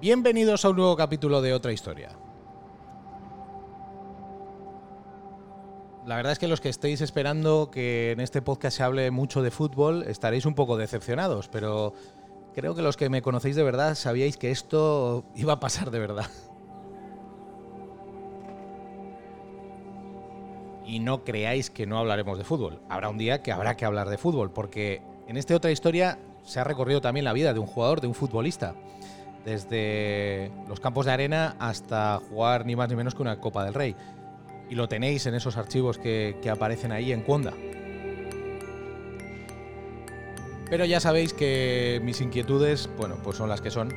Bienvenidos a un nuevo capítulo de Otra Historia. La verdad es que los que estéis esperando que en este podcast se hable mucho de fútbol estaréis un poco decepcionados, pero creo que los que me conocéis de verdad sabíais que esto iba a pasar de verdad. Y no creáis que no hablaremos de fútbol. Habrá un día que habrá que hablar de fútbol, porque en esta otra historia se ha recorrido también la vida de un jugador, de un futbolista. Desde los campos de arena hasta jugar ni más ni menos que una Copa del Rey. Y lo tenéis en esos archivos que, aparecen ahí en Cuonda. Pero ya sabéis que mis inquietudes, bueno, pues son las que son.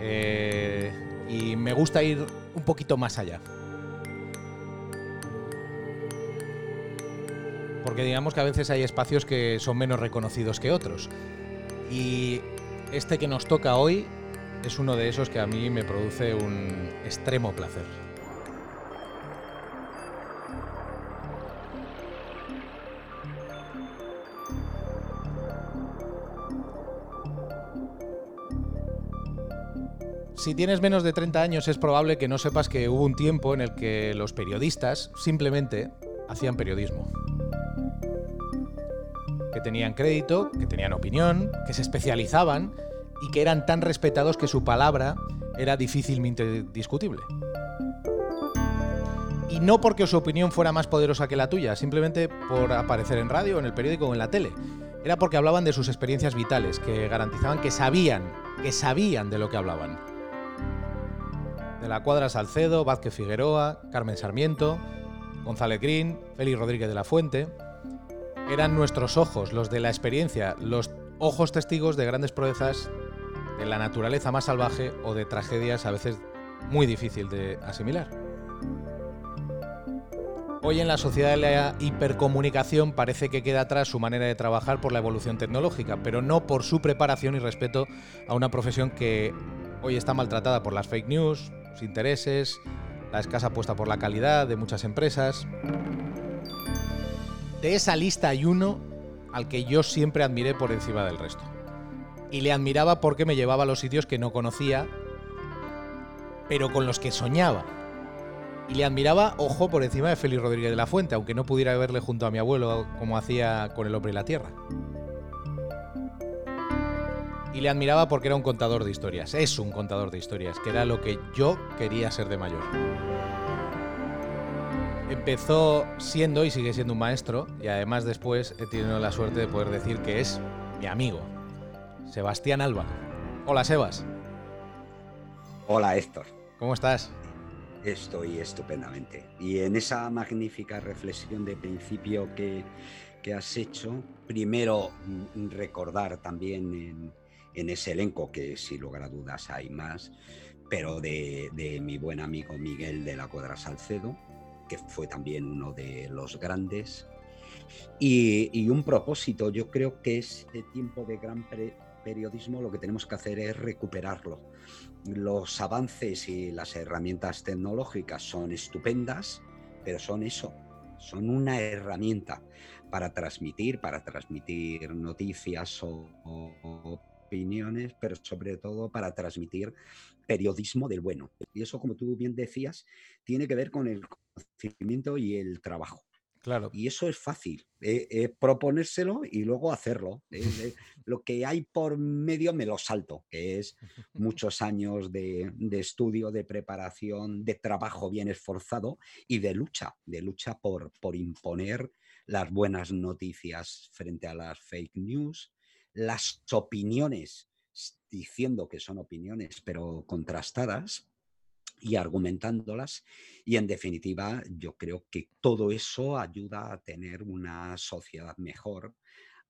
Eh, y me gusta ir un poquito más allá. Porque digamos que a veces hay espacios que son menos reconocidos que otros. Y este que nos toca hoy es uno de esos que a mí me produce un extremo placer. Si tienes menos de 30 años es probable que no sepas que hubo un tiempo en el que los periodistas simplemente hacían periodismo. Que tenían crédito, que tenían opinión, que se especializaban y que eran tan respetados que su palabra era difícilmente discutible. Y no porque su opinión fuera más poderosa que la tuya, simplemente por aparecer en radio, en el periódico o en la tele. Era porque hablaban de sus experiencias vitales, que garantizaban que sabían, que sabían de lo que hablaban. De la cuadra Salcedo, Vázquez Figueroa, Carmen Sarmiento, González Green, Félix Rodríguez de la Fuente. Eran nuestros ojos, los de la experiencia, los ojos testigos de grandes proezas de la naturaleza más salvaje o de tragedias a veces muy difícil de asimilar. Hoy en la sociedad de la hipercomunicación parece que queda atrás su manera de trabajar por la evolución tecnológica, pero no por su preparación y respeto a una profesión que hoy está maltratada por las fake news, los intereses, la escasa apuesta por la calidad de muchas empresas. De esa lista hay uno al que yo siempre admiré por encima del resto. Y le admiraba porque me llevaba a los sitios que no conocía, pero con los que soñaba. Y le admiraba, ojo, por encima de Félix Rodríguez de la Fuente, aunque no pudiera verle junto a mi abuelo como hacía con el hombre y la tierra. Y le admiraba porque era un contador de historias, es un contador de historias, que era lo que yo quería ser de mayor. Empezó siendo y sigue siendo un maestro, y además después he tenido la suerte de poder decir que es mi amigo, Sebastián Alba. Hola, Sebas. Hola, Héctor. ¿Cómo estás? Estoy estupendamente. Y en esa magnífica reflexión de principio que, que has hecho, primero mm, recordar también en, en, ese elenco, que sin lugar a dudas hay más, pero de, de mi buen amigo Miguel de la Cuadra Salcedo, que fue también uno de los grandes. Y, y un propósito, yo creo que este tiempo de gran pre periodismo lo que tenemos que hacer es recuperarlo. Los avances y las herramientas tecnológicas son estupendas, pero son eso, son una herramienta para transmitir, para transmitir noticias o, opiniones, pero sobre todo para transmitir periodismo del bueno. Y eso, como tú bien decías, tiene que ver con el conocimiento y el trabajo. Claro. Y eso es fácil, eh, eh, proponérselo y luego hacerlo. Eh, lo que hay por medio me lo salto, que es muchos años de, de, estudio, de preparación, de trabajo bien esforzado y de lucha, de lucha por, por imponer las buenas noticias frente a las fake news, las opiniones, diciendo que son opiniones, pero contrastadas, y argumentándolas. Y en definitiva, yo creo que todo eso ayuda a tener una sociedad mejor,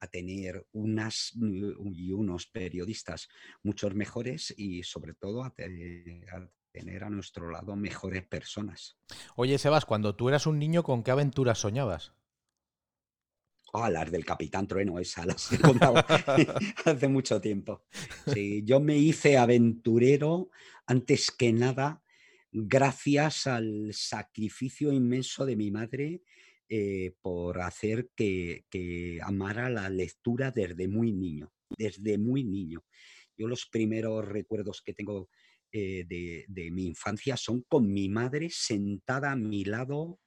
a tener unas y unos periodistas muchos mejores y sobre todo a, te, a tener a nuestro lado mejores personas. Oye, Sebas, cuando tú eras un niño, ¿con qué aventuras soñabas? Oh, las del Capitán Trueno, esas las he contado hace mucho tiempo. Sí, yo me hice aventurero antes que nada gracias al sacrificio inmenso de mi madre eh, por hacer que, que, amara la lectura desde muy niño, desde muy niño. Yo los primeros recuerdos que tengo eh, de, mi infancia son con mi madre sentada a mi lado,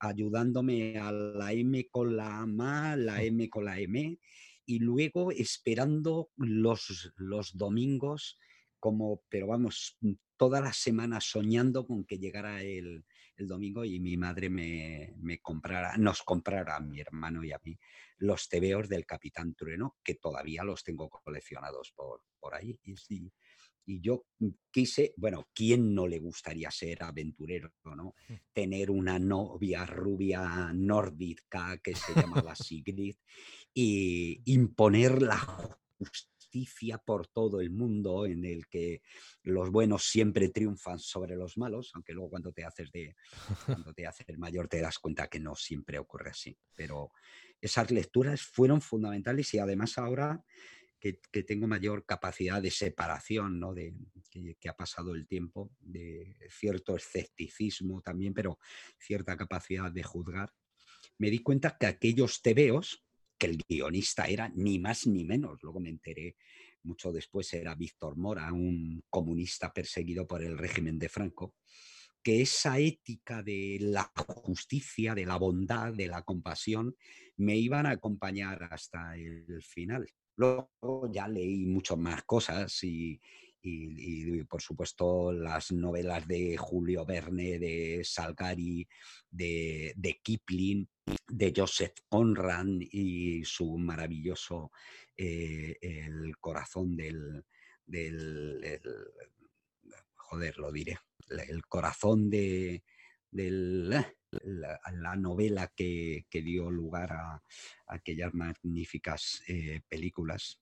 ayudándome a la M con la A, la M con la M, y luego esperando los, los domingos como, pero vamos, toda la semana soñando con que llegara el, el domingo y mi madre me, me, comprara, nos comprara a mi hermano y a mí los tebeos del Capitán Trueno, que todavía los tengo coleccionados por, por ahí. Y, y yo quise, bueno, ¿quién no le gustaría ser aventurero, no? Mm. Tener una novia rubia nórdica que se llamaba Sigrid y imponer la justicia por todo el mundo en el que los buenos siempre triunfan sobre los malos, aunque luego cuando te haces de cuando te haces mayor te das cuenta que no siempre ocurre así. Pero esas lecturas fueron fundamentales y además ahora que, tengo mayor capacidad de separación, ¿no? de, que, ha pasado el tiempo, de cierto escepticismo también, pero cierta capacidad de juzgar, me di cuenta que aquellos tebeos, que el guionista era ni más ni menos, luego me enteré mucho después, era Víctor Mora, un comunista perseguido por el régimen de Franco, que esa ética de la justicia, de la bondad, de la compasión, me iban a acompañar hasta el final. Luego ya leí muchas más cosas y, por supuesto las novelas de Julio Verne, de Salgari, de, Kipling, de Joseph Conrad y su maravilloso eh, El corazón del, joder, lo diré, el corazón de, la, novela que, dio lugar a, aquellas magníficas eh, películas.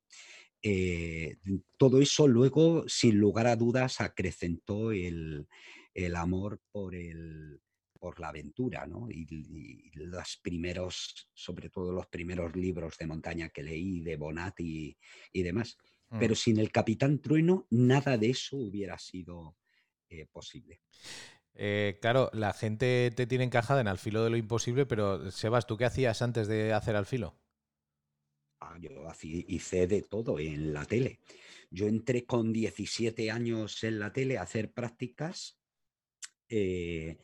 Eh, todo eso luego, sin lugar a dudas, acrecentó el, amor por, el, por la aventura, ¿no? Y, los primeros, sobre todo los primeros libros de montaña que leí, de Bonatti y, demás. Pero mm. sin el Capitán Trueno, nada de eso hubiera sido eh, posible. Eh, claro, la gente te tiene encajada en al filo de lo imposible, pero Sebas, ¿tú qué hacías antes de hacer al filo? Ah, yo hice de todo en la tele. Yo entré con 17 años en la tele a hacer prácticas. Eh,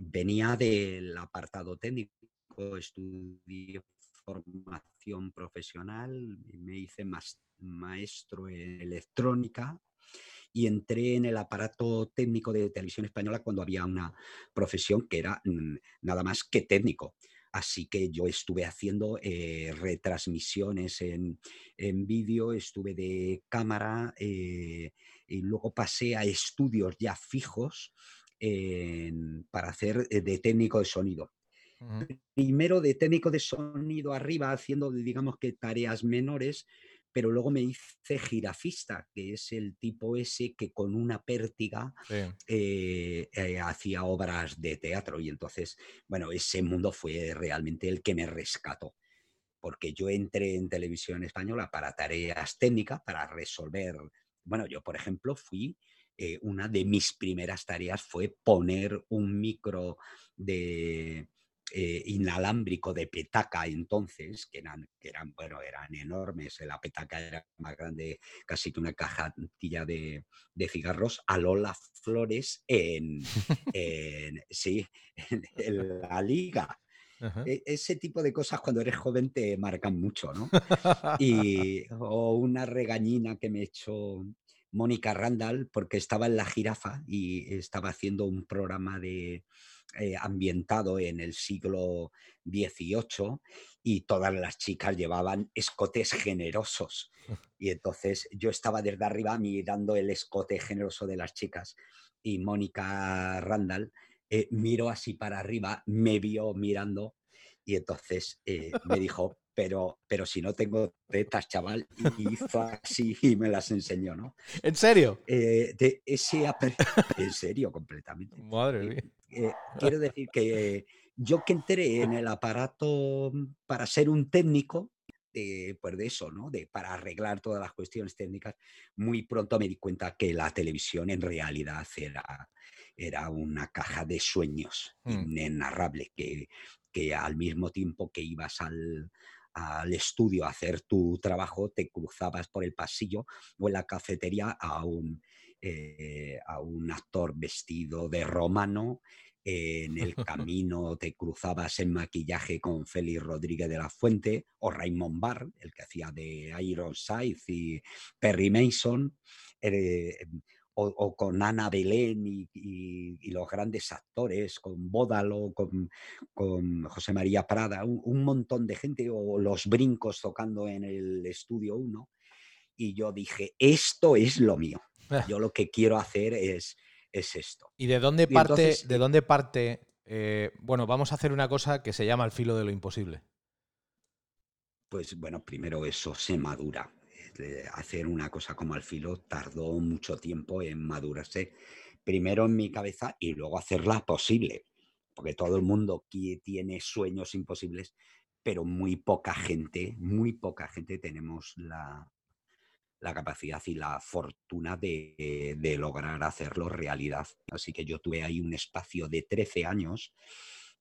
venía del apartado técnico, estudié formación profesional, me hice maestro en electrónica y entré en el aparato técnico de televisión española cuando había una profesión que era mm, nada más que técnico. Así que yo estuve haciendo eh, retransmisiones en, vídeo, estuve de cámara eh, y luego pasé a estudios ya fijos para hacer eh, de técnico de sonido. Primero de técnico de sonido arriba, haciendo, digamos que tareas menores, pero luego me hice jirafista, que es el tipo ese que con una pértiga eh, eh, hacía obras de teatro. Y entonces, bueno, ese mundo fue realmente el que me rescató, porque yo entré en televisión española para tareas técnicas, para resolver, bueno, yo por ejemplo fui... Eh, una de mis primeras tareas fue poner un micro de, eh, inalámbrico de petaca entonces, que eran, que eran, bueno, eran enormes, la petaca era más grande casi que una cajatilla de, de cigarros, a Lola Flores en, sí, en, la liga. E, ese tipo de cosas cuando eres joven te marcan mucho, ¿no? Y, o una regañina que me echó Mónica Randall porque estaba en la jirafa y estaba haciendo un programa de, eh, ambientado en el siglo XVIII y todas las chicas llevaban escotes generosos. Y entonces yo estaba desde arriba mirando el escote generoso de las chicas y Mónica Randall eh, miró así para arriba, me vio mirando y entonces eh, me dijo, pero, pero si no tengo tetas, chaval, y hizo así y me las enseñó, ¿no? ¿En serio? de ese en serio, completamente. Madre mía. Eh, quiero decir que yo que entré en el aparato para ser un técnico, pues de eso, ¿no? De, para arreglar todas las cuestiones técnicas, muy pronto me di cuenta que la televisión en realidad era, era una caja de sueños mm. inenarrable, que, que al mismo tiempo que ibas al, al estudio a hacer tu trabajo, te cruzabas por el pasillo o en la cafetería a un eh, a un actor vestido de romano. en el camino te cruzabas en maquillaje con Félix Rodríguez de la Fuente o Raymond Barr, el que hacía de Ironside y Perry Mason. Eh, o, con Ana Belén y, los grandes actores, con Bódalo, con, José María Prada, un, montón de gente, o los brincos tocando en el estudio 1. Y yo dije, esto es lo mío. Ah. Yo lo que quiero hacer es, es esto. ¿Y de dónde parte, de dónde parte eh, bueno, vamos a hacer una cosa que se llama el filo de lo imposible? Pues bueno, primero eso se madura hacer una cosa como al filo tardó mucho tiempo en madurarse, primero en mi cabeza y luego hacerla posible, porque todo el mundo tiene sueños imposibles, pero muy poca gente, muy poca gente tenemos la, la capacidad y la fortuna de, de, lograr hacerlo realidad. Así que yo tuve ahí un espacio de 13 años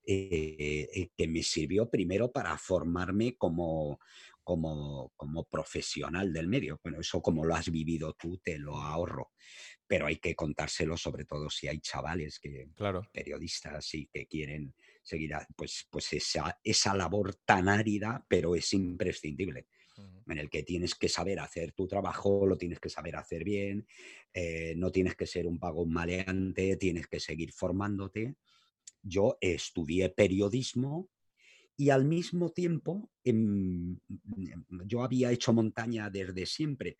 eh, eh, que me sirvió primero para formarme como, como, como profesional del medio. Bueno, eso como lo has vivido tú, te lo ahorro. Pero hay que contárselo, sobre todo si hay chavales que, claro. periodistas y que quieren seguir, pues, pues esa, esa labor tan árida, pero es imprescindible en el que tienes que saber hacer tu trabajo, lo tienes que saber hacer bien, eh, no tienes que ser un pago maleante, tienes que seguir formándote. Yo estudié periodismo y al mismo tiempo em, em, yo había hecho montaña desde siempre,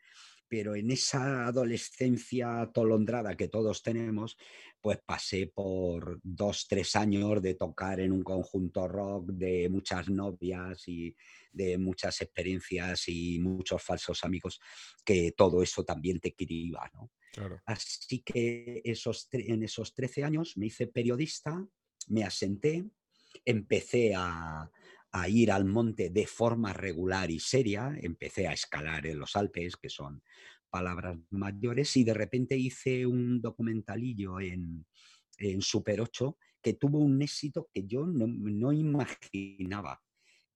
pero en esa adolescencia atolondrada que todos tenemos, pues pasé por dos, tres años de tocar en un conjunto rock, de muchas novias y de muchas experiencias y muchos falsos amigos, que todo eso también te criba, ¿no? Así que esos, en esos 13 años me hice periodista, me asenté, empecé a, ir al monte de forma regular y seria, empecé a escalar en los Alpes, que son palabras mayores, y de repente hice un documentalillo en, Super 8 que tuvo un éxito que yo no, imaginaba,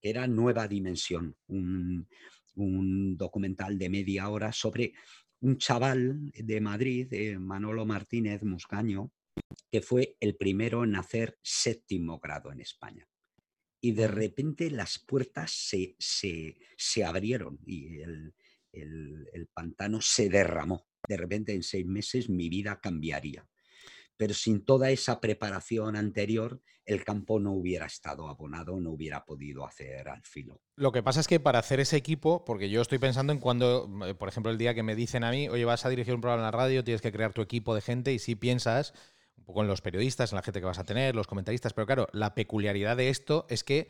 que era Nueva Dimensión, un, un, documental de media hora sobre un chaval de Madrid, Manolo Martínez Muscaño, que fue el primero en hacer séptimo grado en España. Y de repente las puertas se, se, abrieron y el, el, pantano se derramó. De repente en seis meses mi vida cambiaría. Pero sin toda esa preparación anterior, el campo no hubiera estado abonado, no hubiera podido hacer al filo. Lo que pasa es que para hacer ese equipo, porque yo estoy pensando en cuando, eh, por ejemplo, el día que me dicen a mí, oye, vas a dirigir un programa en la radio, tienes que crear tu equipo de gente y si piensas un poco en los periodistas, en la gente que vas a tener, los comentaristas, pero claro, la peculiaridad de esto es que,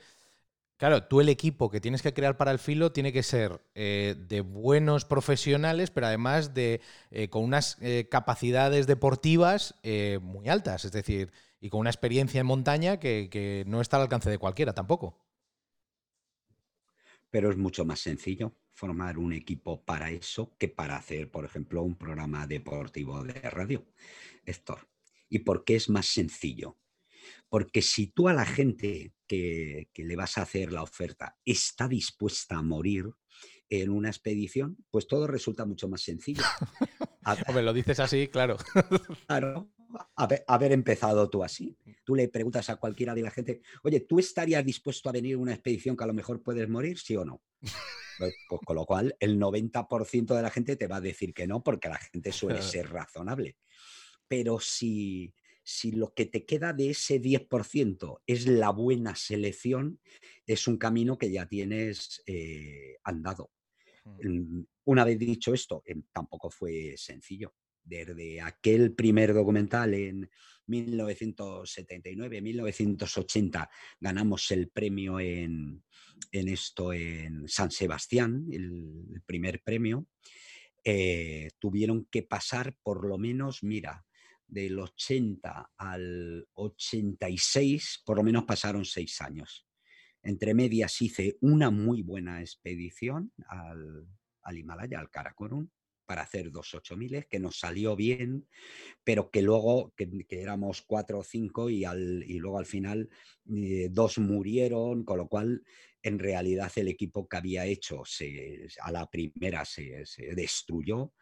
claro, tú el equipo que tienes que crear para el filo tiene que ser eh, de buenos profesionales, pero además de eh, con unas eh, capacidades deportivas muy altas, es decir, y con una experiencia en montaña que, que no está al alcance de cualquiera tampoco. Pero es mucho más sencillo formar un equipo para eso que para hacer, por ejemplo, un programa deportivo de radio. Héctor, ¿Y por qué es más sencillo? Porque si tú a la gente que, le vas a hacer la oferta está dispuesta a morir en una expedición, pues todo resulta mucho más sencillo. Hombre, lo dices así, claro. claro. Haber, haber, empezado tú así. Tú le preguntas a cualquiera de la gente, oye, ¿tú estarías dispuesto a venir a una expedición que a lo mejor puedes morir, sí o no? Pues, pues con lo cual, el 90% de la gente te va a decir que no, porque la gente suele ser razonable pero si, si lo que te queda de ese 10% es la buena selección, es un camino que ya tienes eh, andado. Mm, una vez dicho esto, tampoco fue sencillo. Desde aquel primer documental en 1979-1980 ganamos el premio en, esto en San Sebastián, el, primer premio. Eh, tuvieron que pasar por lo menos, mira, del 80 al 86, por lo menos pasaron seis años. Entre medias hice una muy buena expedición al, Himalaya, al Karakorum, para hacer dos 8000, que nos salió bien, pero que luego, que, éramos cuatro o cinco y, al, y luego al final eh, dos murieron, con lo cual en realidad el equipo que había hecho se, a la primera se, se destruyó.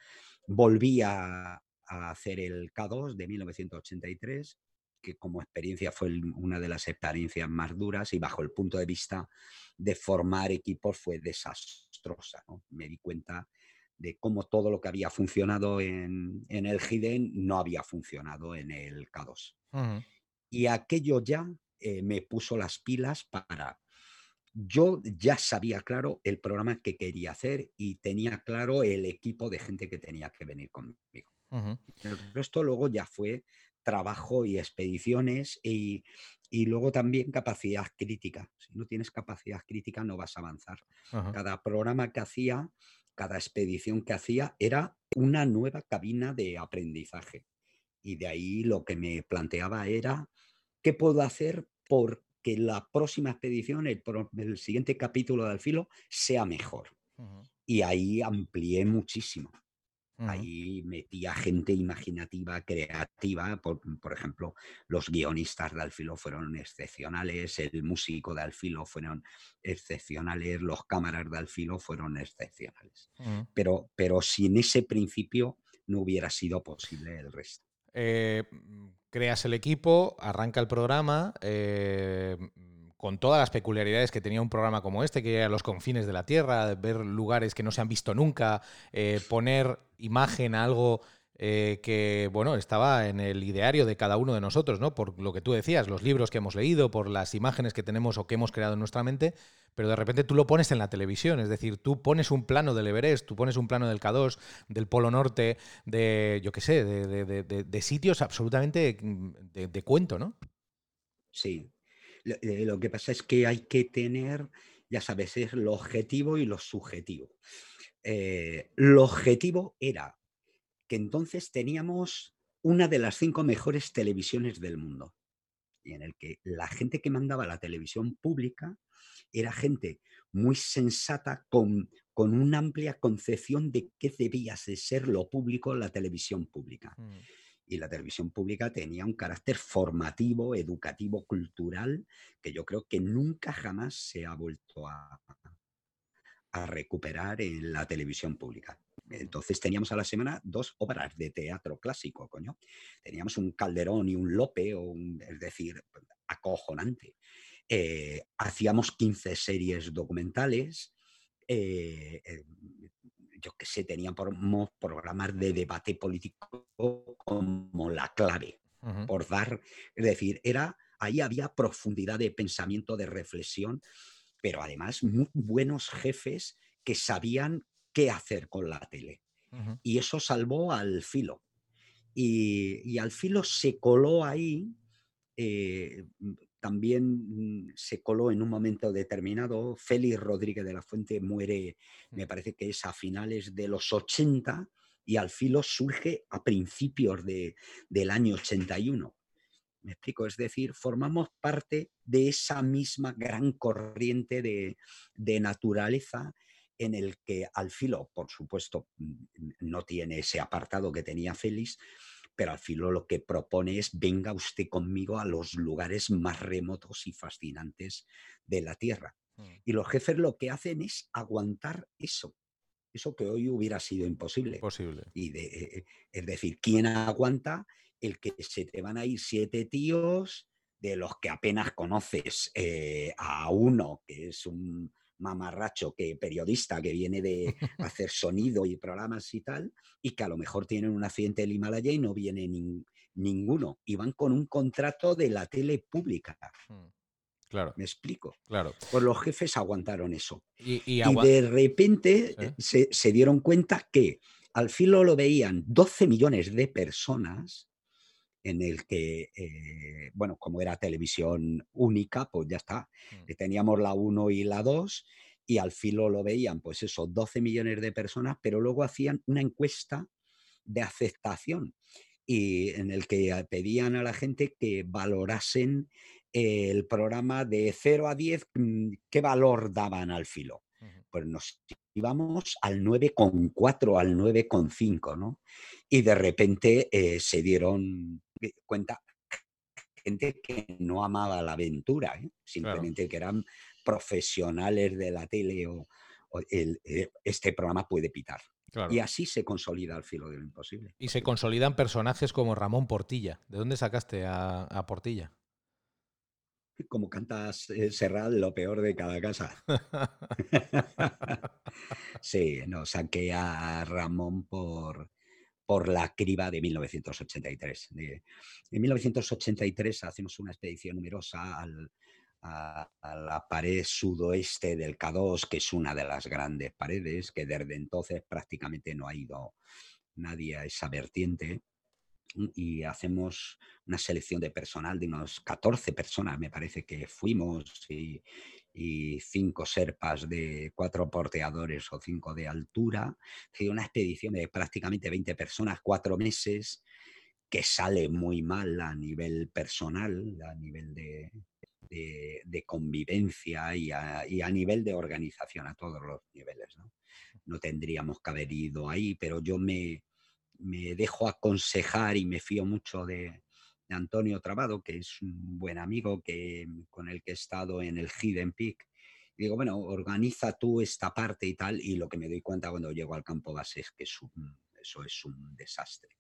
Volví a, a hacer el K2 de 1983, que como experiencia fue una de las experiencias más duras y bajo el punto de vista de formar equipos fue desastrosa. Me di cuenta de cómo todo lo que había funcionado en, el GIDEN no había funcionado en el K2. Y aquello ya eh, me puso las pilas para... Yo ya sabía claro el programa que quería hacer y tenía claro el equipo de gente que tenía que venir conmigo. El resto luego ya fue trabajo y expediciones y, luego también capacidad crítica. Si no tienes capacidad crítica no vas a avanzar. Cada programa que hacía, cada expedición que hacía era una nueva cabina de aprendizaje. Y de ahí lo que me planteaba era, ¿qué puedo hacer porque la próxima expedición, el, siguiente capítulo del filo, sea mejor? Y ahí amplié muchísimo. Ahí metía gente imaginativa, creativa. Por, ejemplo, los guionistas de Alfilo fueron excepcionales, el músico de Alfilo fueron excepcionales, los cámaras de Alfilo fueron excepcionales. pero, pero sin ese principio no hubiera sido posible el resto. Eh, creas el equipo, arranca el programa. Eh, con todas las peculiaridades que tenía un programa como este, que era los confines de la Tierra, ver lugares que no se han visto nunca, eh, poner imagen a algo eh, que, bueno, estaba en el ideario de cada uno de nosotros, ¿no? Por lo que tú decías, los libros que hemos leído, por las imágenes que tenemos o que hemos creado en nuestra mente, pero de repente tú lo pones en la televisión, es decir, tú pones un plano del Everest, tú pones un plano del K2, del Polo Norte, de, yo qué sé, de, de sitios absolutamente mm, de, cuento, ¿no? Sí, eh, lo que pasa es que hay que tener, ya sabes, es lo objetivo y lo subjetivo. Eh, lo objetivo era que entonces teníamos una de las cinco mejores televisiones del mundo, y en el que la gente que mandaba la televisión pública era gente muy sensata con, con una amplia concepción de qué debía de ser lo público la televisión pública. Mm y la televisión pública tenía un carácter formativo, educativo, cultural, que yo creo que nunca jamás se ha vuelto a, recuperar en la televisión pública. Entonces teníamos a la semana dos obras de teatro clásico, coño. Teníamos un Calderón y un Lope, o es decir, acojonante. Eh, hacíamos 15 series documentales, eh, eh, yo qué sé, teníamos programas de debate político como la clave, por dar, es decir, era, ahí había profundidad de pensamiento, de reflexión, pero además muy buenos jefes que sabían qué hacer con la tele. Y eso salvó al filo. Y, al filo se coló ahí eh, también mm, se coló en un momento determinado. Félix Rodríguez de la Fuente muere, me mm. parece que es a finales de los 80 y al filo surge a principios del año 81. Me explico, es decir, formamos parte de esa misma gran corriente de, de naturaleza en el que al filo, por supuesto, mm, no tiene ese apartado que tenía Félix, pero al filo lo que propone es venga usted conmigo a los lugares más remotos y fascinantes de la Tierra. Mm. Y los jefes lo que hacen es aguantar eso, eso que hoy hubiera sido imposible. Posible. Y de, eh, es decir, ¿quién aguanta el que se te van a ir siete tíos de los que apenas conoces eh, a uno que es un mamarracho que periodista que viene de hacer sonido y programas y tal, y que a lo mejor tienen un accidente del Himalaya y no viene ninguno. Y van con un contrato de la tele pública. Hmm. Claro. ¿Me explico? Claro. Pues los jefes aguantaron eso. Y, de repente se, se, dieron cuenta que al filo lo veían 12 millones de personas en el que, eh, bueno, como era televisión única, pues ya está. Mm. Eh, teníamos la 1 y la 2 y al filo lo veían, pues eso, 12 millones de personas, pero luego hacían una encuesta de aceptación y en el que pedían a la gente que valorasen el programa de 0 a 10, mm, qué valor daban al filo. Pues nos íbamos al 9,4, al 9,5, ¿no? Y de repente eh, se dieron cuenta gente que no amaba la aventura, ¿eh? simplemente que eran profesionales de la tele o, eh, este programa puede pitar. Y así se consolida el filo de lo imposible. Y se consolidan personajes como Ramón Portilla. ¿De dónde sacaste a, Portilla? Como cantas eh, Serral, lo peor de cada casa. sí, no, saqué a Ramón por, por la criba de 1983. en 1983 hacemos una expedición numerosa al, a, la pared sudoeste del K2, que es una de las grandes paredes, que desde entonces prácticamente no ha ido nadie a esa vertiente. Y hacemos una selección de personal de unos 14 personas, me parece que fuimos, y, cinco serpas de cuatro porteadores o cinco de altura. Una expedición de prácticamente 20 personas, cuatro meses, que sale muy mal a nivel personal, a nivel de, de, convivencia y a, nivel de organización, a todos los niveles. No, tendríamos que haber ido ahí, pero yo me, me dejo aconsejar y me fío mucho de, Antonio Trabado, que es un buen amigo que, con el que he estado en el Hidden Peak. digo, bueno, organiza tú esta parte y tal, y lo que me doy cuenta cuando llego al campo base es que eso es un desastre.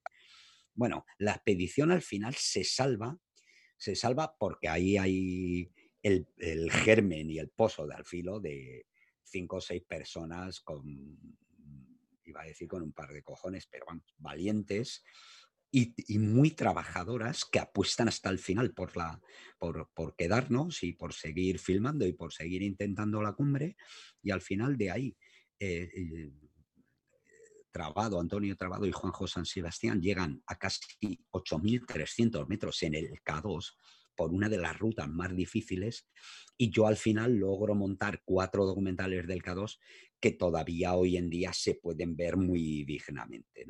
Bueno, la expedición al final se salva se salva porque ahí hay el, germen y el pozo de alfilo de cinco o seis personas con, iba a decir con un par de cojones, pero vamos, valientes y, muy trabajadoras que apuestan hasta el final por, la, por, quedarnos y por seguir filmando y por seguir intentando la cumbre. Y al final de ahí, eh, eh, Trabado, Antonio Trabado y Juanjo San Sebastián llegan a casi 8.300 metros en el K2 por una de las rutas más difíciles y yo al final logro montar cuatro documentales del K2 que todavía hoy en día se pueden ver muy dignamente.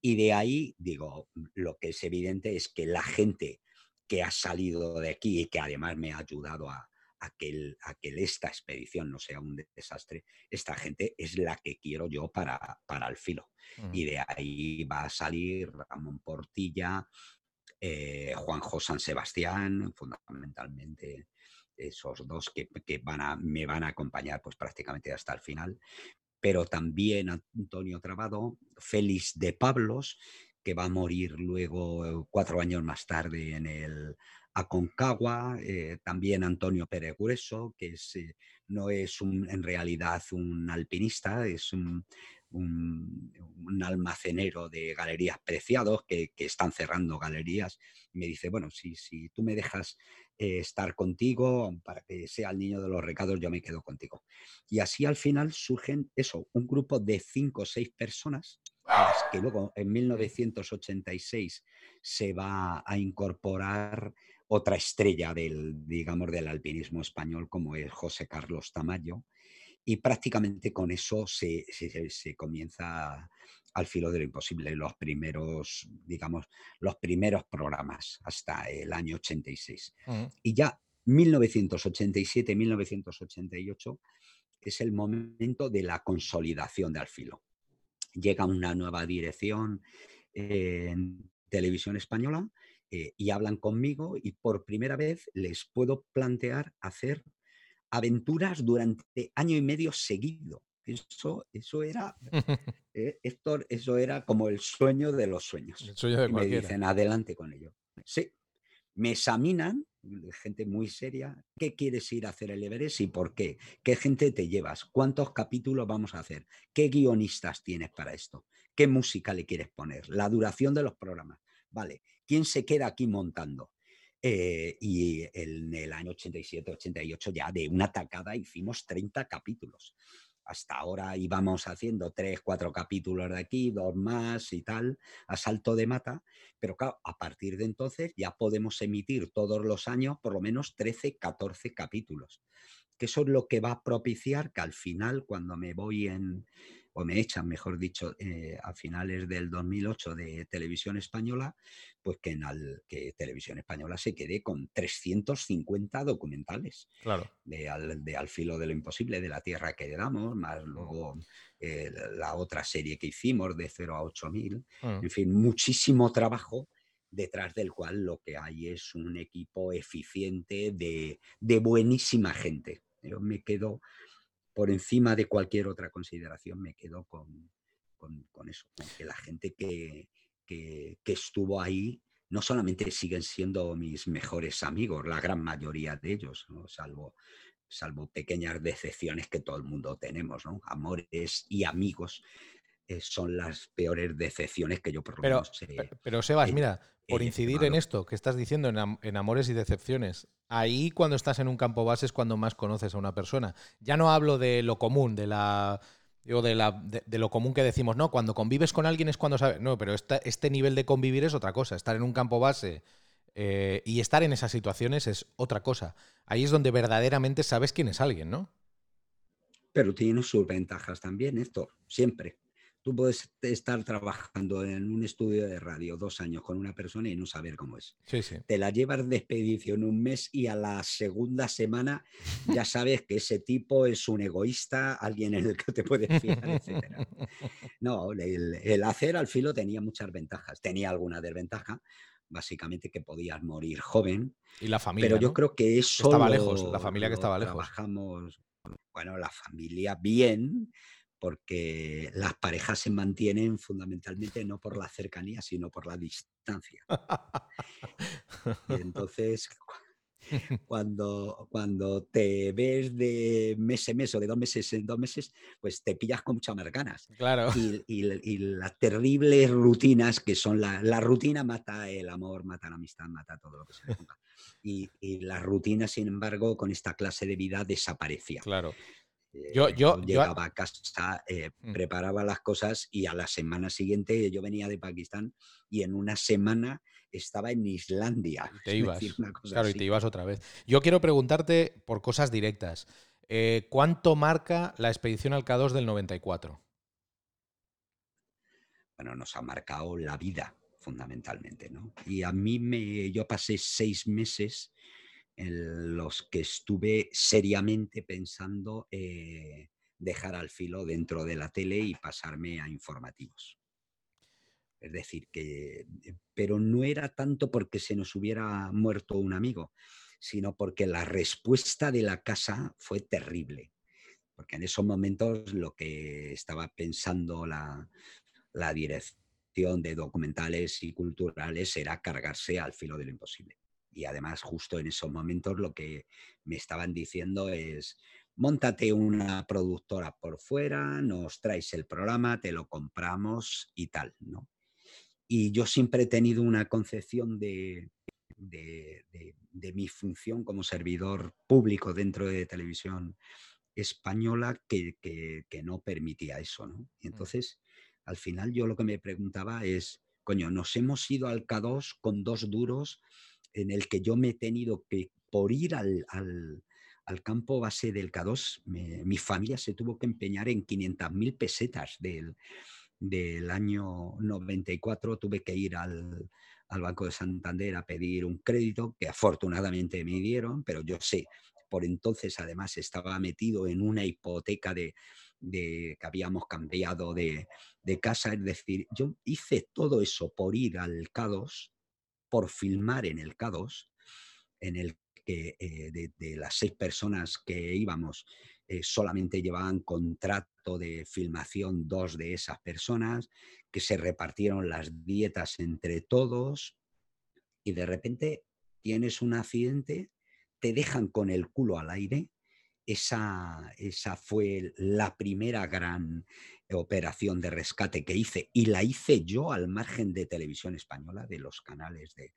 Y de ahí, digo, lo que es evidente es que la gente que ha salido de aquí y que además me ha ayudado a, a que, esta expedición no sea un desastre, esta gente es la que quiero yo para, para el filo. Y de ahí va a salir Ramón Portilla, eh, Juanjo San Sebastián, fundamentalmente esos dos que, van a, me van a acompañar pues prácticamente hasta el final, pero también Antonio Trabado, Félix de Pablos, que va a morir luego cuatro años más tarde en el Aconcagua, eh, también Antonio Pérez Grueso, que eh, no es en realidad un alpinista, es un, almacenero de galerías preciados que, están cerrando galerías. me dice, bueno, si, si tú me dejas eh, estar contigo para que sea el niño de los recados, yo me quedo contigo. Y así al final surgen eso, un grupo de cinco o seis personas que luego en 1986 se va a incorporar otra estrella del, digamos, del alpinismo español como es José Carlos Tamayo. Y prácticamente con eso se, comienza al filo de lo imposible, los primeros, digamos, los primeros programas hasta el año 86. Y ya 1987-1988 es el momento de la consolidación de Alfilo. Llega una nueva dirección en televisión española eh, y hablan conmigo y por primera vez les puedo plantear hacer aventuras durante año y medio seguido. Eso, eso era, eh, Héctor, eso era como el sueño de los sueños. y me dicen, adelante con ello. Sí, me examinan, gente muy seria, ¿qué quieres ir a hacer el Everest y por qué? ¿Qué gente te llevas? ¿Cuántos capítulos vamos a hacer? ¿Qué guionistas tienes para esto? ¿Qué música le quieres poner? La duración de los programas. Vale, ¿quién se queda aquí montando? Eh, y en el año 87-88 ya de una tacada hicimos 30 capítulos. Hasta ahora íbamos haciendo 3, 4 capítulos de aquí, dos más y tal, a salto de mata, pero claro, a partir de entonces ya podemos emitir todos los años por lo menos 13, 14 capítulos. Que eso es lo que va a propiciar que al final, cuando me voy en, o me echan, mejor dicho, eh, a finales del 2008 de Televisión Española, pues que, en al, que Televisión Española se quede con 350 documentales claro. de, al, de Al filo de lo imposible, de la tierra que le damos, más luego eh, la otra serie que hicimos de 0 a 8000, mm. en fin, muchísimo trabajo detrás del cual lo que hay es un equipo eficiente de, de buenísima gente. Yo me quedo por encima de cualquier otra consideración me quedo con, con, eso, que la gente que, que, estuvo ahí no solamente siguen siendo mis mejores amigos, la gran mayoría de ellos, salvo, salvo pequeñas decepciones que todo el mundo tenemos, ¿no? amores y amigos son las peores decepciones que yo por lo pero, pero Sebas, mira, por incidir en esto que estás diciendo, en, amores y decepciones, ahí cuando estás en un campo base es cuando más conoces a una persona. Ya no hablo de lo común, de la... de, la, de, lo común que decimos, no, cuando convives con alguien es cuando sabes. No, pero este nivel de convivir es otra cosa. Estar en un campo base eh, y estar en esas situaciones es otra cosa. Ahí es donde verdaderamente sabes quién es alguien, ¿no? Pero tiene sus ventajas también, esto, siempre. Tú puedes estar trabajando en un estudio de radio dos años con una persona y no saber cómo es. Te la llevas de expedición un mes y a la segunda semana ya sabes que ese tipo es un egoísta, alguien en el que te puedes fiar, etc. No, el, hacer al filo tenía muchas ventajas. Tenía alguna desventaja, básicamente que podías morir joven. Y la familia. Pero yo creo que eso. Estaba lejos, la familia que estaba lejos. Trabajamos, bueno, la familia bien, porque las parejas se mantienen fundamentalmente no por la cercanía, sino por la distancia. y entonces, cuando, cuando te ves de mes en mes o de dos meses en dos meses, pues te pillas con muchas más ganas. Claro. Y, las terribles rutinas que son la, la, rutina mata el amor, mata la amistad, mata todo lo que se le ponga. Y, y la rutina, sin embargo, con esta clase de vida desaparecía. Claro. Eh, yo, yo, llegaba a casa, eh, mm. preparaba las cosas y a la semana siguiente yo venía de Pakistán y en una semana estaba en Islandia. te ibas. claro, y te ibas otra vez. Yo quiero preguntarte por cosas directas. Eh, ¿Cuánto marca la expedición al K2 del 94? Bueno, nos ha marcado la vida, fundamentalmente, ¿no? Y a mí me, yo pasé seis meses en los que estuve seriamente pensando eh, dejar al filo dentro de la tele y pasarme a informativos. Es decir, que, eh, pero no era tanto porque se nos hubiera muerto un amigo, sino porque la respuesta de la casa fue terrible. Porque en esos momentos lo que estaba pensando la, la dirección de documentales y culturales era cargarse al filo de lo imposible y además justo en esos momentos lo que me estaban diciendo es, montate una productora por fuera, nos traes el programa, te lo compramos y tal, ¿no? Y yo siempre he tenido una concepción de, de, mi función como servidor público dentro de televisión española que, que, no permitía eso, ¿no? Y mm. entonces, al final yo lo que me preguntaba es, coño, nos hemos ido al K2 con dos duros en el que yo me he tenido que, por ir al, campo base del K2, mi familia se tuvo que empeñar en 500.000 pesetas del, del año 94, tuve que ir al, Banco de Santander a pedir un crédito que afortunadamente me dieron, pero yo sé, por entonces además estaba metido en una hipoteca de, de que habíamos cambiado de, de, casa, es decir, yo hice todo eso por ir al K2 por filmar en el K2, en el que eh, de, las seis personas que íbamos, eh, solamente llevaban contrato de filmación dos de esas personas, que se repartieron las dietas entre todos y de repente tienes un accidente, te dejan con el culo al aire. Esa, esa fue la primera gran operación de rescate que hice y la hice yo al margen de televisión española, de los canales de,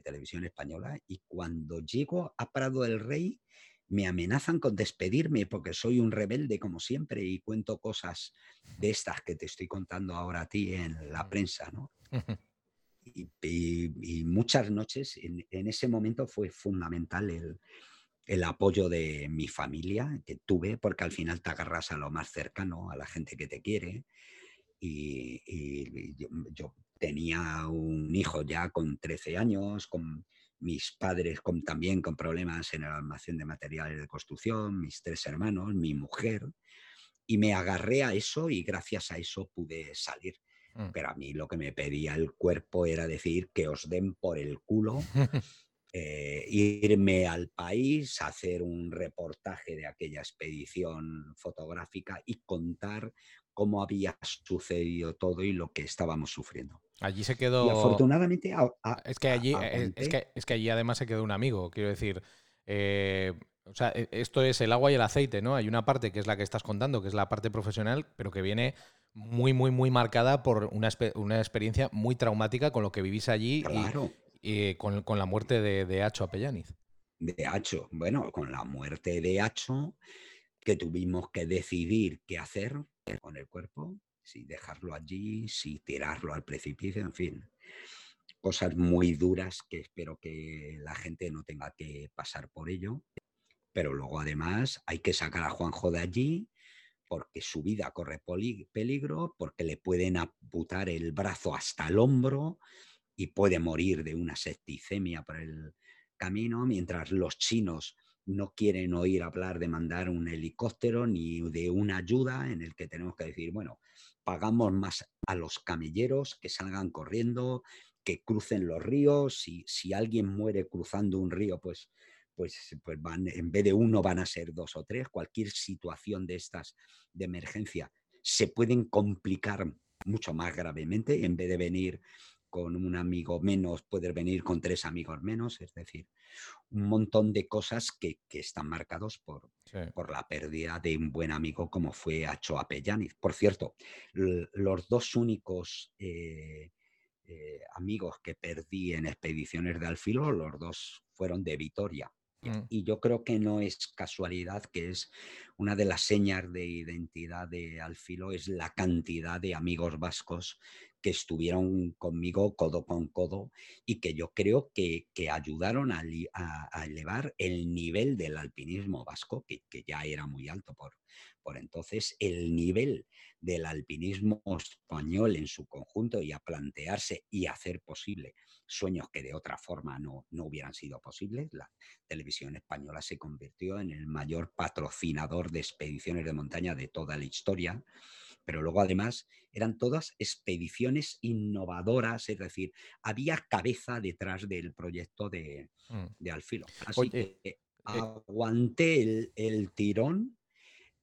televisión española. Y cuando llego a Prado del Rey, me amenazan con despedirme porque soy un rebelde como siempre y cuento cosas de estas que te estoy contando ahora a ti en la prensa, ¿no? Y, muchas noches, en, ese momento fue fundamental el, el apoyo de mi familia que tuve, porque al final te agarras a lo más cercano, a la gente que te quiere. Y, yo, tenía un hijo ya con 13 años, con mis padres con, también con problemas en el almacén de materiales de construcción, mis tres hermanos, mi mujer, y me agarré a eso y gracias a eso pude salir. Mm. Pero a mí lo que me pedía el cuerpo era decir que os den por el culo Eh, irme al país, hacer un reportaje de aquella expedición fotográfica y contar cómo había sucedido todo y lo que estábamos sufriendo. Allí se quedó. Y afortunadamente. es, que allí, es, que, es, que, allí además se quedó un amigo. Quiero decir. Eh, o sea, e, esto es el agua y el aceite, ¿no? Hay una parte que es la que estás contando, que es la parte profesional, pero que viene muy, muy, muy marcada por una, una experiencia muy traumática con lo que vivís allí y, con, con, la muerte de, de Hacho Apellaniz. De Hacho, bueno, con la muerte de Hacho, que tuvimos que decidir qué hacer con el cuerpo, si dejarlo allí, si tirarlo al precipicio, en fin. Cosas muy duras que espero que la gente no tenga que pasar por ello. Pero luego además hay que sacar a Juanjo de allí porque su vida corre peligro, porque le pueden amputar el brazo hasta el hombro y puede morir de una septicemia por el camino, mientras los chinos no quieren oír hablar de mandar un helicóptero ni de una ayuda en el que tenemos que decir, bueno, pagamos más a los camilleros que salgan corriendo, que crucen los ríos, si, si alguien muere cruzando un río, pues, pues, pues van, en vez de uno van a ser dos o tres, cualquier situación de estas de emergencia se pueden complicar mucho más gravemente, en vez de venir con un amigo menos, poder venir con tres amigos menos, es decir, un montón de cosas que, están marcados por, por, la pérdida de un buen amigo como fue Acho Apellaniz. Por cierto, los dos únicos eh, eh, amigos que perdí en expediciones de Alfilo, los dos fueron de Vitoria. Mm. Y yo creo que no es casualidad que es una de las señas de identidad de Alfilo, es la cantidad de amigos vascos que estuvieron conmigo codo con codo y que yo creo que, ayudaron a, elevar el nivel del alpinismo vasco, que, que ya era muy alto por, por entonces, el nivel del alpinismo español en su conjunto y a plantearse y hacer posible sueños que de otra forma no, no hubieran sido posibles. La televisión española se convirtió en el mayor patrocinador de expediciones de montaña de toda la historia pero luego además eran todas expediciones innovadoras, es decir, había cabeza detrás del proyecto de, mm. Alfilo. Así que eh aguanté el, tirón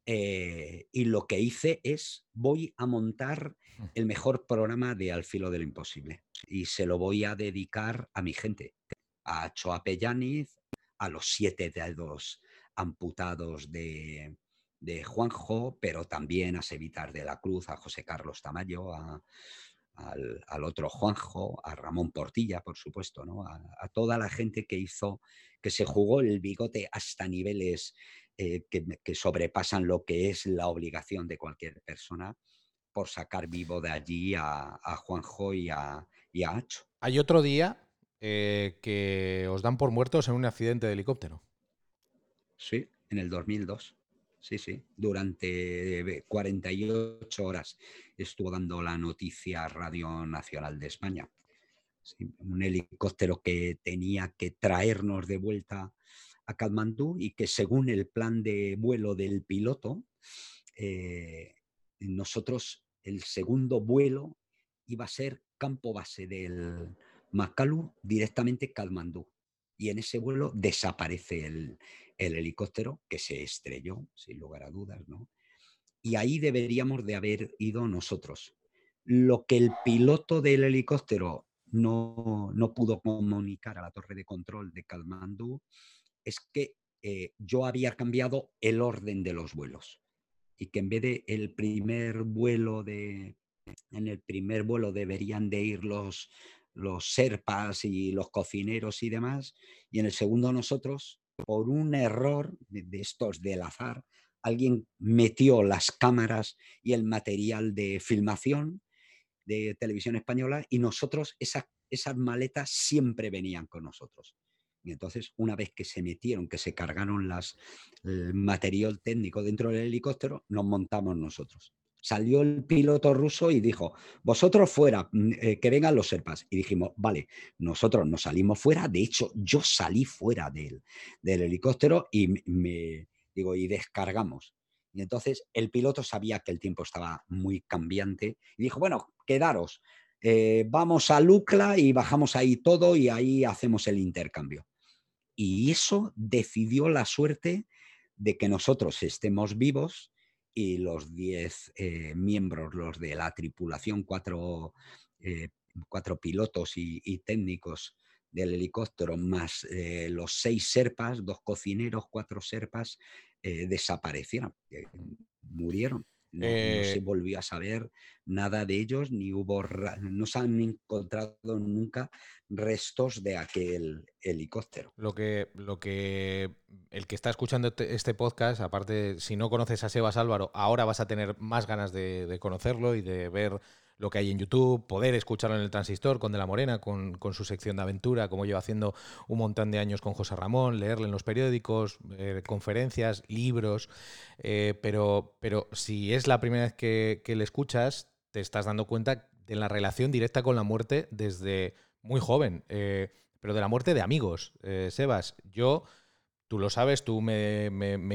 eh, y lo que hice es, voy a montar mm. el mejor programa de Alfilo de lo Imposible y se lo voy a dedicar a mi gente, a Choa Pellaniz, a los siete dedos amputados de, de Juanjo, pero también a Sevitar de la Cruz, a José Carlos Tamayo, al, otro Juanjo, a Ramón Portilla, por supuesto, ¿no? a, toda la gente que hizo, que se jugó el bigote hasta niveles eh, que, sobrepasan lo que es la obligación de cualquier persona por sacar vivo de allí a, Juanjo y a, y Hacho. Hay otro día eh, que os dan por muertos en un accidente de helicóptero. Sí, en el 2002 sí, sí. Durante 48 horas estuvo dando la noticia Radio Nacional de España. un helicóptero que tenía que traernos de vuelta a Katmandú y que según el plan de vuelo del piloto, eh, nosotros el segundo vuelo iba a ser campo base del Makalu directamente Katmandú. Y en ese vuelo desaparece el, el helicóptero que se estrelló, sin lugar a dudas, ¿no? Y ahí deberíamos de haber ido nosotros. Lo que el piloto del helicóptero no, pudo comunicar a la torre de control de Kalmandú es que eh, yo había cambiado el orden de los vuelos y que en vez de el primer vuelo de, en el primer vuelo deberían de ir los, los serpas y los cocineros y demás, y en el segundo nosotros, por un error de, estos del azar, alguien metió las cámaras y el material de filmación de televisión española y nosotros, esas, maletas siempre venían con nosotros. Y entonces, una vez que se metieron, que se cargaron las, el material técnico dentro del helicóptero, nos montamos nosotros salió el piloto ruso y dijo, vosotros fuera, mm, eh, que vengan los serpas. Y dijimos, vale, nosotros nos salimos fuera, de hecho yo salí fuera del, del helicóptero y me, digo, y descargamos. Y entonces el piloto sabía que el tiempo estaba muy cambiante y dijo, bueno, quedaros, eh, vamos a Lucla y bajamos ahí todo y ahí hacemos el intercambio. Y eso decidió la suerte de que nosotros estemos vivos y los 10 eh, miembros, los de la tripulación, cuatro, eh, cuatro pilotos y, técnicos del helicóptero, más eh, los seis serpas, dos cocineros, cuatro serpas, desaparecieron, murieron. No, se volvió a saber nada de ellos, ni hubo, no se han encontrado nunca restos de aquel helicóptero. Lo que, lo que el que está escuchando este, este podcast, aparte, si no conoces a Sebas Álvaro, ahora vas a tener más ganas de, conocerlo y de ver lo que hay en YouTube, poder escucharlo en el transistor con De la Morena, con, su sección de aventura, como lleva haciendo un montón de años con José Ramón, leerle en los periódicos, eh, conferencias, libros, eh, pero, pero si es la primera vez que, que le escuchas, te estás dando cuenta de la relación directa con la muerte desde muy joven, eh, pero de la muerte de amigos. Sebas, yo, tú lo sabes, tú me,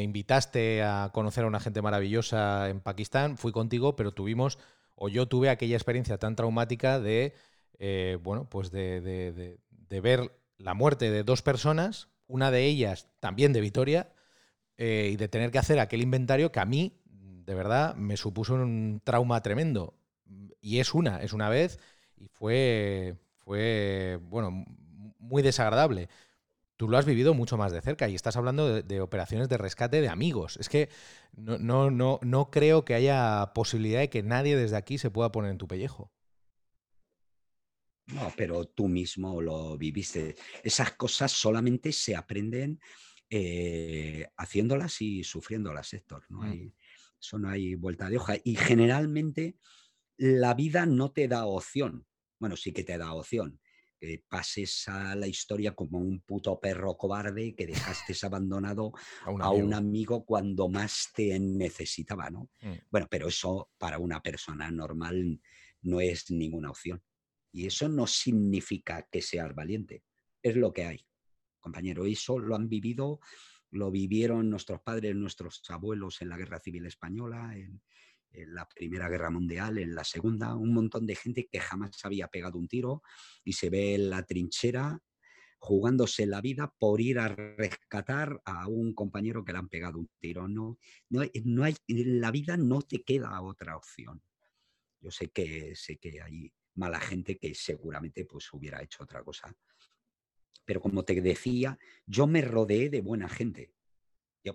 invitaste a conocer a una gente maravillosa en Pakistán, fui contigo, pero tuvimos, o yo tuve aquella experiencia tan traumática de, eh, bueno, pues de, ver la muerte de dos personas, una de ellas también de Vitoria, y de tener que hacer aquel inventario que a mí, de verdad, me supuso un trauma tremendo. Y es una, es una vez, y fue, fue, bueno, muy desagradable. Tú lo has vivido mucho más de cerca y estás hablando de, operaciones de rescate de amigos. Es que no, no, no, no creo que haya posibilidad de que nadie desde aquí se pueda poner en tu pellejo. No, pero tú mismo lo viviste. Esas cosas solamente se aprenden eh, haciéndolas y sufriéndolas, Héctor. No mm. hay, eso no hay vuelta de hoja. Y generalmente la vida no te da opción bueno, sí que te da opción. Que pases a la historia como un puto perro cobarde que dejaste abandonado a, un, amigo. cuando más te necesitaba, ¿no? Mm. Bueno, pero eso para una persona normal no es ninguna opción. Y eso no significa que seas valiente. Es lo que hay, compañero. Eso lo han vivido, lo vivieron nuestros padres, nuestros abuelos en la Guerra Civil Española, en, en la Primera Guerra Mundial, en la Segunda, un montón de gente que jamás había pegado un tiro y se ve en la trinchera jugándose la vida por ir a rescatar a un compañero que le han pegado un tiro. No, no, no hay, en la vida no te queda otra opción. Yo sé que, sé que hay mala gente que seguramente pues hubiera hecho otra cosa. Pero como te decía, yo me rodeé de buena gente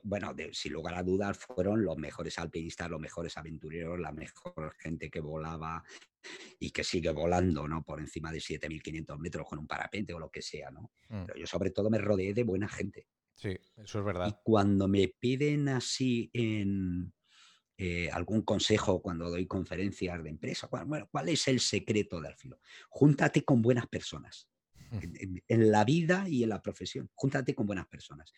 bueno, sin lugar a dudas, fueron los mejores alpinistas, los mejores aventureros, la mejor gente que volaba y que sigue volando, ¿no? Por encima de 7.500 metros con un parapente o lo que sea, ¿no? Mm. Pero yo sobre todo me rodeé de buena gente. Sí, eso es verdad. Y cuando me piden así en eh, algún consejo, cuando doy conferencias de empresa, bueno, ¿cuál es el secreto del filo? Júntate con buenas personas en, la vida y en la profesión. Júntate con buenas personas.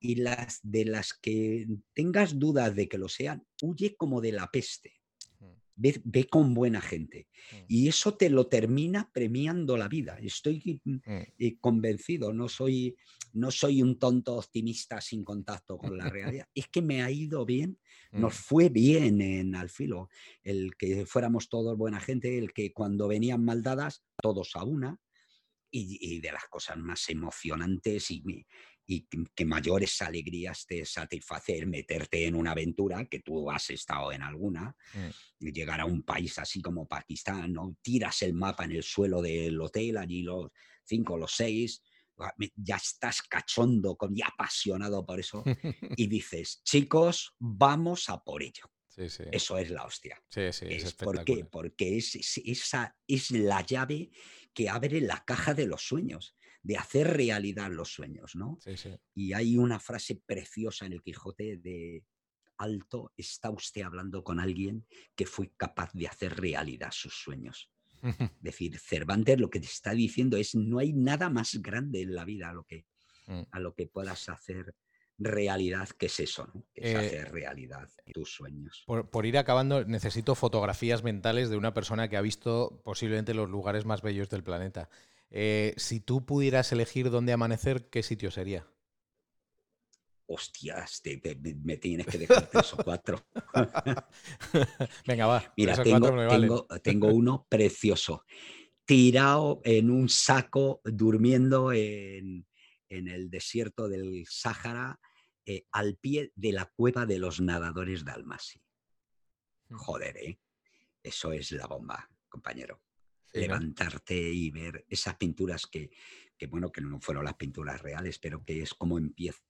Y las de las que tengas dudas de que lo sean, huye como de la peste. Mm. Ve, con buena gente. Mm. Y eso te lo termina premiando la vida. Estoy mm, eh, convencido, no soy, no soy un tonto optimista sin contacto con la realidad. es que me ha ido bien, nos fue bien en Alfilo, el que fuéramos todos buena gente, el que cuando venían maldadas, todos a una, y, de las cosas más emocionantes y, y, que mayores alegrías te satisfacer meterte en una aventura, que tú has estado en alguna, mm. llegar a un país así como Pakistán, ¿no? tiras el mapa en el suelo del hotel, allí los cinco los seis, ah, ya estás cachondo, ya apasionado por eso, y dices, chicos, vamos a por ello. Eso es la hostia. Sí, sí, es, ¿Por qué? Porque es, esa es la llave que abre la caja de los sueños, de hacer realidad los sueños, ¿no? Y hay una frase preciosa en el Quijote de Alto, está usted hablando con alguien que fue capaz de hacer realidad sus sueños. es decir, Cervantes lo que te está diciendo es no hay nada más grande en la vida a lo que, mm. a lo que puedas hacer realidad, que es eso, ¿no? es eh, hacer realidad tus sueños. Por, ir acabando, necesito fotografías mentales de una persona que ha visto posiblemente los lugares más bellos del planeta. Eh, si tú pudieras elegir dónde amanecer, ¿qué sitio sería? Hostias, me tienes que dejar tres o cuatro. Venga, va. Mira, tengo, tengo uno precioso. Tirado en un saco, durmiendo en, en el desierto del Sáhara, eh, al pie de la cueva de los nadadores de Almasi. joder, ¿eh? Eso es la bomba, compañero. Levantarte y ver esas pinturas que, bueno, que no fueron las pinturas reales, pero que es como empieza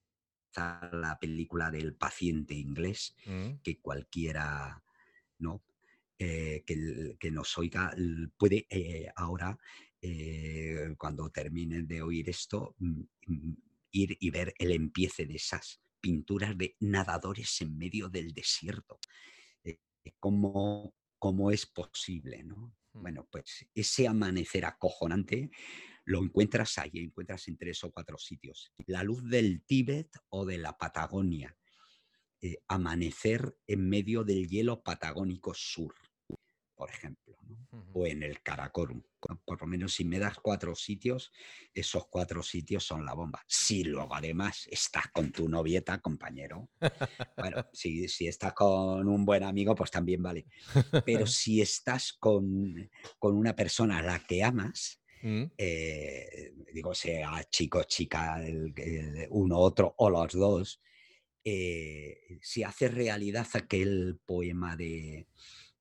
la película del paciente inglés, mm. que cualquiera, ¿no? Eh, que, nos oiga puede eh, ahora, eh, cuando terminen de oír esto, mm, mm, ir y ver el empiece de esas pinturas de nadadores en medio del desierto. ¿cómo, ¿Cómo es posible? ¿no? Bueno, pues ese amanecer acojonante lo encuentras ahí, encuentras en tres o cuatro sitios. La luz del Tíbet o de la Patagonia. amanecer en medio del hielo patagónico sur por ejemplo, o en el Karakorum. Por lo menos si me das cuatro sitios, esos cuatro sitios son la bomba. Si luego además estás con tu novieta, compañero, bueno, si, si estás con un buen amigo, pues también vale. Pero si estás con, con una persona a la que amas, mm. eh, digo, sea chico, chica, el, uno, otro o los dos, eh, si haces realidad aquel poema de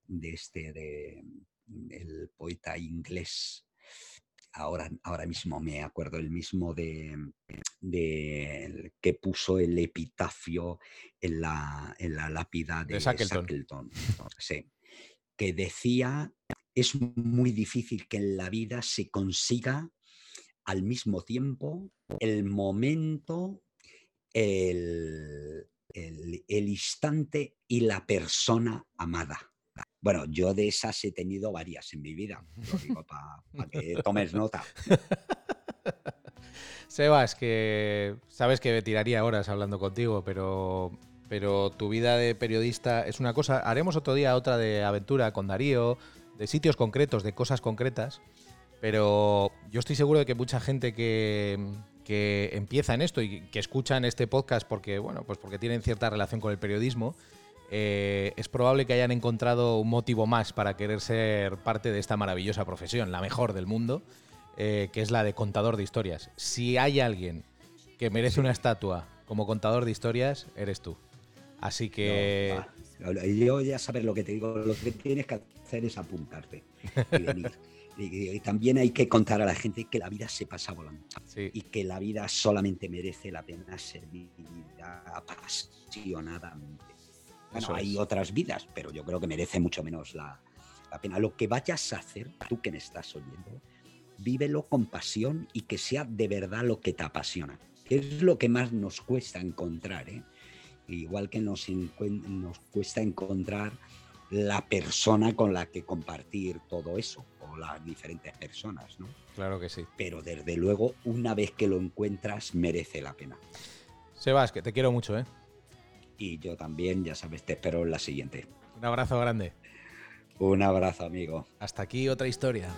de este, de, el poeta inglés, ahora, ahora mismo me acuerdo el mismo de, de que puso el epitafio en la, en la lápida de, Shackleton. que decía, es muy difícil que en la vida se consiga al mismo tiempo el momento, el, el, el instante y la persona amada. Bueno, yo de esas he tenido varias en mi vida, lo digo para que tomes nota. Sebas, que sabes que me tiraría horas hablando contigo, pero, pero tu vida de periodista es una cosa. Haremos otro día otra de aventura con Darío, de sitios concretos, de cosas concretas. Pero yo estoy seguro de que mucha gente que, que empieza en esto y que escucha en este podcast porque, bueno, pues porque tienen cierta relación con el periodismo, eh, es probable que hayan encontrado un motivo más para querer ser parte de esta maravillosa profesión, la mejor del mundo, eh, que es la de contador de historias. Si hay alguien que merece una estatua como contador de historias, eres tú. Así que... yo ya sabes lo que te digo, lo que tienes que hacer es apuntarte y venir. y, también hay que contar a la gente que la vida se pasa volando y que la vida solamente merece la pena ser vivida apasionadamente. Bueno, hay otras vidas, pero yo creo que merece mucho menos la, pena. Lo que vayas a hacer, tú que me estás oyendo, vívelo con pasión y que sea de verdad lo que te apasiona. Es lo que más nos cuesta encontrar, ¿eh? Igual que nos, nos cuesta encontrar la persona con la que compartir todo eso, o las diferentes personas, ¿no? Claro que sí. Pero desde luego, una vez que lo encuentras, merece la pena. Sebas, que te quiero mucho, ¿eh? Y yo también, ya sabes, te espero en la siguiente. Un abrazo grande. Un abrazo, amigo. Hasta aquí otra historia.